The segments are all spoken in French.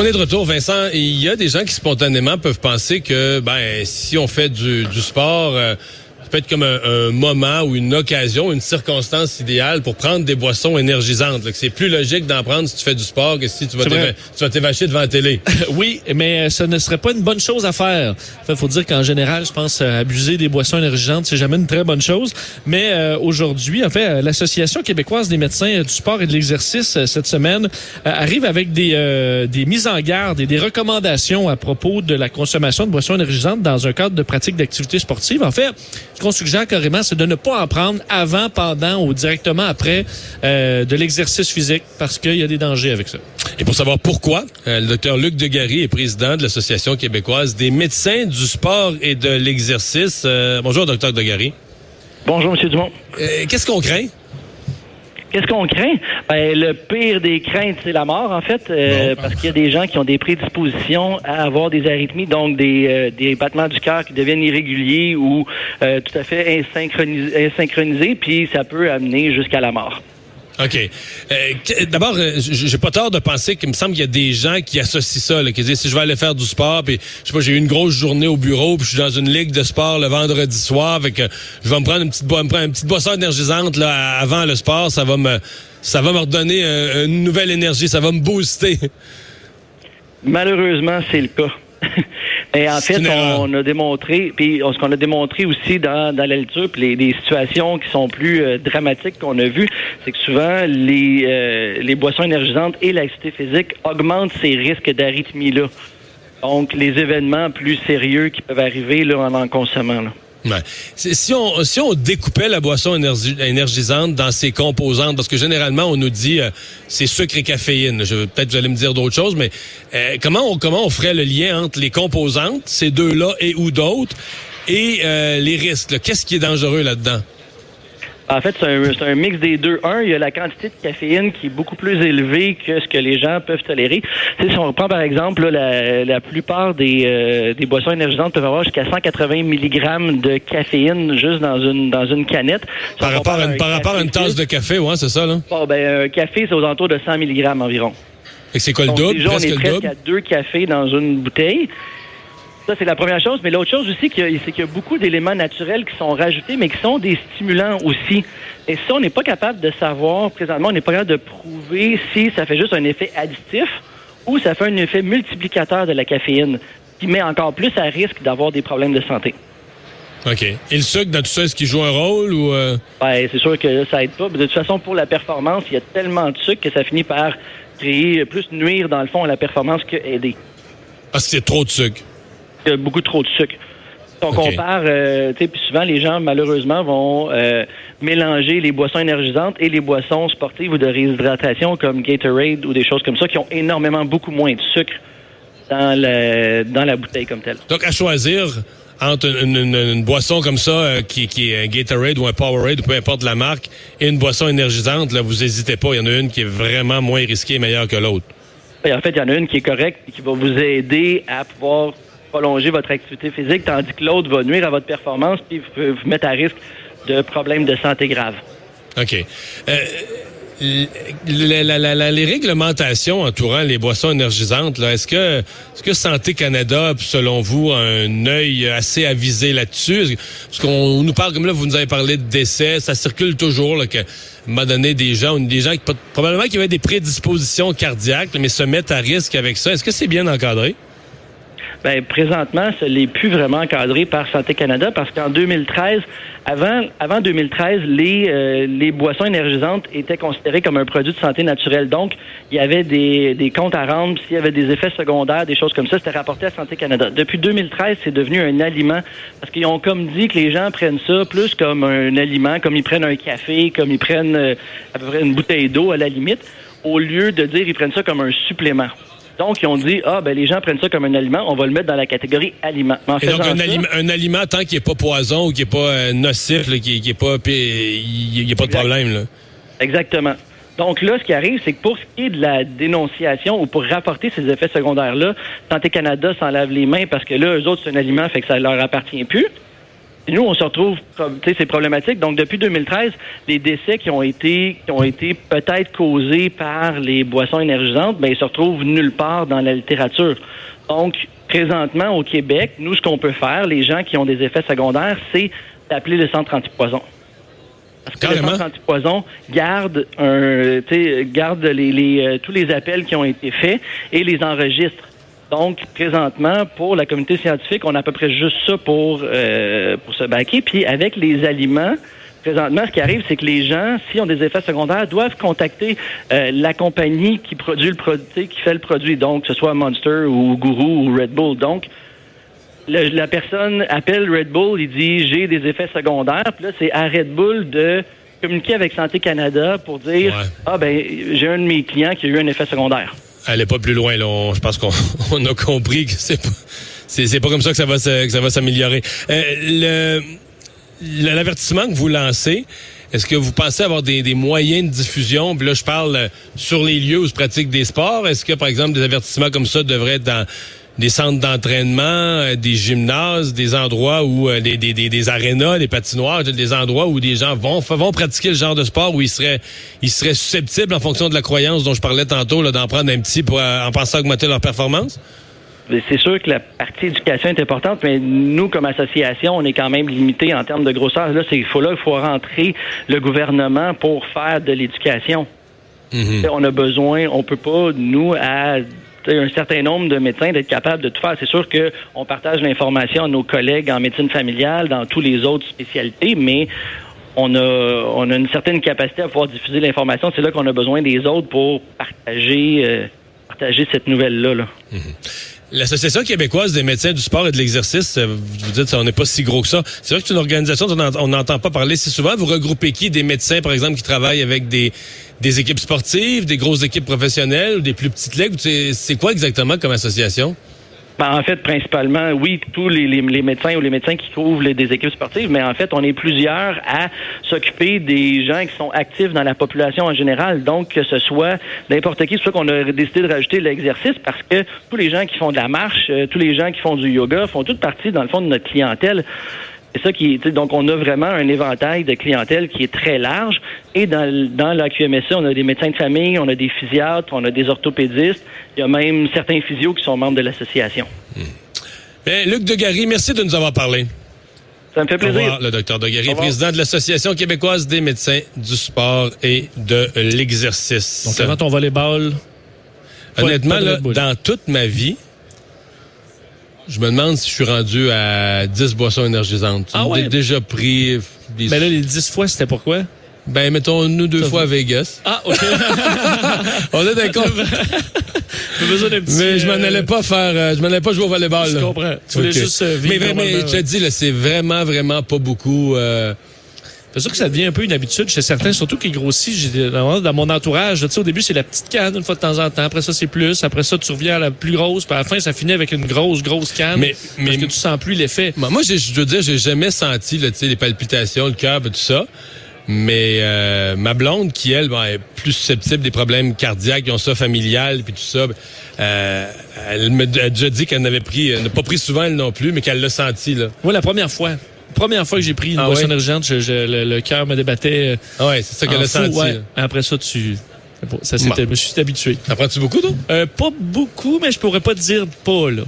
On est de retour, Vincent. Il y a des gens qui spontanément peuvent penser que, ben, si on fait du, du sport, euh, peut être comme un, moment ou une occasion, une circonstance idéale pour prendre des boissons énergisantes. C'est plus logique d'en prendre si tu fais du sport que si tu vas t'évacher devant la télé. oui, mais euh, ce ne serait pas une bonne chose à faire. Il faut dire qu'en général, je pense euh, abuser des boissons énergisantes, c'est jamais une très bonne chose. Mais euh, aujourd'hui, en fait, l'Association québécoise des médecins du sport et de l'exercice cette semaine arrive avec des, des mises en garde et des recommandations à propos de la consommation de boissons énergisantes dans un cadre de pratique d'activité sportive. En fait, qu'on suggère carrément, c'est de ne pas en prendre avant, pendant ou directement après euh, de l'exercice physique parce qu'il y a des dangers avec ça. Et pour savoir pourquoi, euh, le docteur Luc Degary est président de l'Association québécoise des médecins du sport et de l'exercice. Euh, bonjour, docteur Degary. Bonjour, M. Dumont. Qu'est-ce qu'on craint? Qu'est-ce qu'on craint? Ben, le pire des craintes, c'est la mort, en fait, euh, parce qu'il y a des gens qui ont des prédispositions à avoir des arythmies, donc des, euh, des battements du cœur qui deviennent irréguliers ou euh, tout à fait insynchronisés, puis ça peut amener jusqu'à la mort. OK. Euh, D'abord, euh, j'ai pas tort de penser qu'il me semble qu'il y a des gens qui associent ça, là, qui disent si je vais aller faire du sport, puis je sais pas, j'ai eu une grosse journée au bureau, puis je suis dans une ligue de sport le vendredi soir, avec je vais me prendre une petite, me prendre une petite boisson énergisante là avant le sport, ça va me ça va me redonner euh, une nouvelle énergie, ça va me booster. Malheureusement, c'est le cas. Et en fait, on, a démontré, puis ce qu'on a démontré aussi dans, dans la lecture, puis les, situations qui sont plus euh, dramatiques qu'on a vues, c'est que souvent les, euh, les boissons énergisantes et l'activité physique augmentent ces risques d'arythmie-là. Donc, les événements plus sérieux qui peuvent arriver là, en en consommant. Là. Si on si on découpait la boisson énergisante dans ses composantes, parce que généralement on nous dit euh, c'est sucre et caféine. Peut-être vous allez me dire d'autres choses, mais euh, comment on comment on ferait le lien entre les composantes, ces deux-là et ou d'autres, et euh, les risques. Qu'est-ce qui est dangereux là-dedans? En fait, c'est un, mix des deux. Un, il y a la quantité de caféine qui est beaucoup plus élevée que ce que les gens peuvent tolérer. si on reprend par exemple la, plupart des, euh, des boissons énergisantes peuvent avoir jusqu'à 180 mg de caféine juste dans une dans une canette. Par rapport, à une, par rapport à une tasse de café, ouais, c'est ça là. Bon, ben un café c'est aux alentours de 100 mg environ. Et c'est quoi le double? Déjà, on est presque à deux cafés dans une bouteille. Ça, c'est la première chose. Mais l'autre chose aussi, c'est qu'il y a beaucoup d'éléments naturels qui sont rajoutés, mais qui sont des stimulants aussi. Et ça, on n'est pas capable de savoir, présentement, on n'est pas capable de prouver si ça fait juste un effet additif ou ça fait un effet multiplicateur de la caféine, qui met encore plus à risque d'avoir des problèmes de santé. OK. Et le sucre dans tout ça, est-ce qu'il joue un rôle ou... Euh? Ben, c'est sûr que ça aide pas. De toute façon, pour la performance, il y a tellement de sucre que ça finit par créer plus nuire, dans le fond, à la performance que aider. Parce que c'est trop de sucre y a beaucoup trop de sucre. Si on compare, euh, tu sais, puis souvent les gens malheureusement vont euh, mélanger les boissons énergisantes et les boissons sportives ou de réhydratation comme Gatorade ou des choses comme ça qui ont énormément beaucoup moins de sucre dans, le, dans la bouteille comme telle. Donc à choisir entre une, boisson comme ça euh, qui, qui, est un Gatorade ou un Powerade ou peu importe la marque et une boisson énergisante, là vous n'hésitez pas, il y en a une qui est vraiment moins risquée et meilleure que l'autre. En fait, il y en a une qui est correcte et qui va vous aider à pouvoir prolonger votre activité physique, tandis que l'autre va nuire à votre performance puis vous, vous mettre à risque de problèmes de santé graves. OK. Euh, les réglementations entourant les boissons énergisantes, est-ce que, est que Santé Canada, selon vous, a un œil assez avisé là-dessus? Parce qu'on nous parle, comme là, vous nous avez parlé de décès, ça circule toujours, là, que, m'a donné des gens, des gens qui, probablement qui avaient des prédispositions cardiaques, mais se mettent à risque avec ça. Est-ce que c'est bien encadré? Ben, présentement, ce n'est plus vraiment encadré par Santé Canada parce qu'en 2013, avant, avant 2013, les, euh, les boissons énergisantes étaient considérées comme un produit de santé naturelle. Donc, il y avait des, des comptes à rendre, s'il y avait des effets secondaires, des choses comme ça, c'était rapporté à Santé Canada. Depuis 2013, c'est devenu un aliment parce qu'ils ont comme dit que les gens prennent ça plus comme un aliment, comme ils prennent un café, comme ils prennent euh, à peu près une bouteille d'eau à la limite, au lieu de dire ils prennent ça comme un supplément. Donc, ils ont dit, ah, ben, les gens prennent ça comme un aliment, on va le mettre dans la catégorie aliment. En Et donc, un, ça- aliment, un aliment, tant qu'il n'est pas poison ou qu'il n'est pas euh, nocif, qu'il n'est pas. puis Il n'y a pas de problème. Là. Exactement. Donc là, ce qui arrive, c'est que pour ce qui est de la dénonciation ou pour rapporter ces effets secondaires-là, Santé Canada s'en lave les mains parce que là, eux autres, c'est un aliment, fait que ça leur appartient plus. Nous, on se retrouve, comme, tu sais, c'est problématique. Donc, depuis 2013, les décès qui ont été, qui ont été peut-être causés par les boissons énergisantes, ben, ils se retrouvent nulle part dans la littérature. Donc, présentement, au Québec, nous, ce qu'on peut faire, les gens qui ont des effets secondaires, c'est d'appeler le centre antipoison. Parce que Carrément. le centre antipoison garde un, tu sais, garde les, les, euh, tous les appels qui ont été faits et les enregistre. Donc, présentement, pour la communauté scientifique, on a à peu près juste ça pour, euh, pour se baquer. Puis, avec les aliments, présentement, ce qui arrive, c'est que les gens, s'ils ont des effets secondaires, doivent contacter euh, la compagnie qui produit le produit, qui fait le produit. Donc, que ce soit Monster ou Guru ou Red Bull. Donc, le- la personne appelle Red Bull, il dit j'ai des effets secondaires. Puis là, c'est à Red Bull de communiquer avec Santé Canada pour dire Ouais. ah ben j'ai un de mes clients qui a eu un effet secondaire. Allez pas plus loin. Là. On- je pense qu'on on a compris que c'est pas. C'est, pas comme ça que ça va s'améliorer. Euh, l'avertissement que vous lancez, est-ce que vous pensez avoir des, des moyens de diffusion? Puis là, je parle euh, sur les lieux où se pratiquent des sports. Est-ce que, par exemple, des avertissements comme ça devraient être dans des centres d'entraînement, euh, des gymnases, des endroits où euh, des, des, des, des arénas, des patinoires, des endroits où des gens vont vont pratiquer le genre de sport où ils seraient ils seraient susceptibles en fonction de la croyance dont je parlais tantôt d'en prendre un petit pour euh, en pensant augmenter leur performance? C'est sûr que la partie éducation est importante, mais nous, comme association, on est quand même limité en termes de grosseur. Là, c'est il faut là, il faut rentrer le gouvernement pour faire de l'éducation. Mhm. On a besoin, on peut pas, nous, à un certain nombre de médecins, d'être capable de tout faire. C'est sûr qu'on partage l'information à nos collègues en médecine familiale, dans tous les autres spécialités, mais on a, on a une certaine capacité à pouvoir diffuser l'information. C'est là qu'on a besoin des autres pour partager, euh, partager cette nouvelle-là. Là. L'Association québécoise des médecins du sport et de l'exercice, euh, vous dites on n'est pas si gros que ça. C'est vrai que c'est une organisation dont on n'entend pas parler si souvent. Vous regroupez qui? Des médecins, par exemple, qui travaillent avec des, équipes sportives, des grosses équipes professionnelles ou des plus petites ligues? C'est quoi exactement comme association? Ben, en fait, principalement, oui, tous les, médecins ou les médecins qui couvrent les- des équipes sportives, mais en fait, on est plusieurs à s'occuper des gens qui sont actifs dans la population en général. Donc, que ce soit n'importe qui, c'est qu'on a décidé de rajouter l'exercice parce que tous les gens qui font de la marche, euh, tous les gens qui font du yoga font toute partie, dans le fond, de notre clientèle. C'est ça qui est, tu sais, donc on a vraiment un éventail de clientèle qui est très large. Et dans, la QMSA, on a des médecins de famille, on a des physiatres, on a des orthopédistes. Il y a même certains physios qui sont membres de l'association. Bien, Luc Degary, merci de nous avoir parlé. Ça me fait Au plaisir. revoir, le docteur Degary, Au président de l'Association québécoise des médecins du sport et de l'exercice. Donc, avant ton volleyball, Honnêtement, là, dans toute ma vie, je me demande si je suis rendu à 10 boissons énergisantes. Ah ouais? J'ai déjà pris des... ben là, les 10 fois, c'était pourquoi? Ben, mettons, nous deux fois à Vegas. Ah, OK. On est d'accord. J'ai besoin d'un petit... mais je m'en euh, allais pas faire... euh, je m'en allais pas jouer au volleyball. Je comprends. Tu voulais juste, euh, vivre Mais, mais, mais je te dis, là, c'est vraiment, vraiment pas beaucoup... euh, C'est sûr que ça devient un peu une habitude chez certains, surtout qui grossit. J'ai- Dans mon entourage, tu sais, au début, c'est la petite canne une fois de temps en temps. Après ça, c'est plus. Après ça, tu reviens à la plus grosse. Puis à la fin, ça finit avec une grosse, grosse canne. Mais- mais- parce que tu sens plus l'effet. Moi, je dois dire, j'ai jamais senti là, les palpitations, le cœur, tout ça. Mais euh, ma blonde, qui elle, ben, est plus susceptible des problèmes cardiaques, qui ont ça familial, puis tout ça, ben, euh, elle me a déjà dit qu'elle n'avait pris, elle n'a pas pris souvent elle non plus, mais qu'elle l'a senti là. Moi, la première fois, première fois que j'ai pris une Ah boisson ouais? énergisante, je- je- le, le cœur me débattait. Ah ouais, c'est ça a fou, senti. ouais. Après ça, tu. Ça, c'était, je me suis habitué. T'en prends-tu beaucoup, toi? Euh, pas beaucoup, mais je pourrais pas te dire pas, là.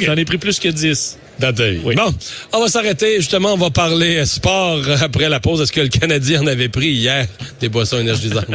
J'en ai pris plus que 10. Dans ta vie. Oui. Bon, on va s'arrêter. Justement, on va parler sport après la pause. Est-ce que le Canadien en avait pris hier des boissons énergisantes?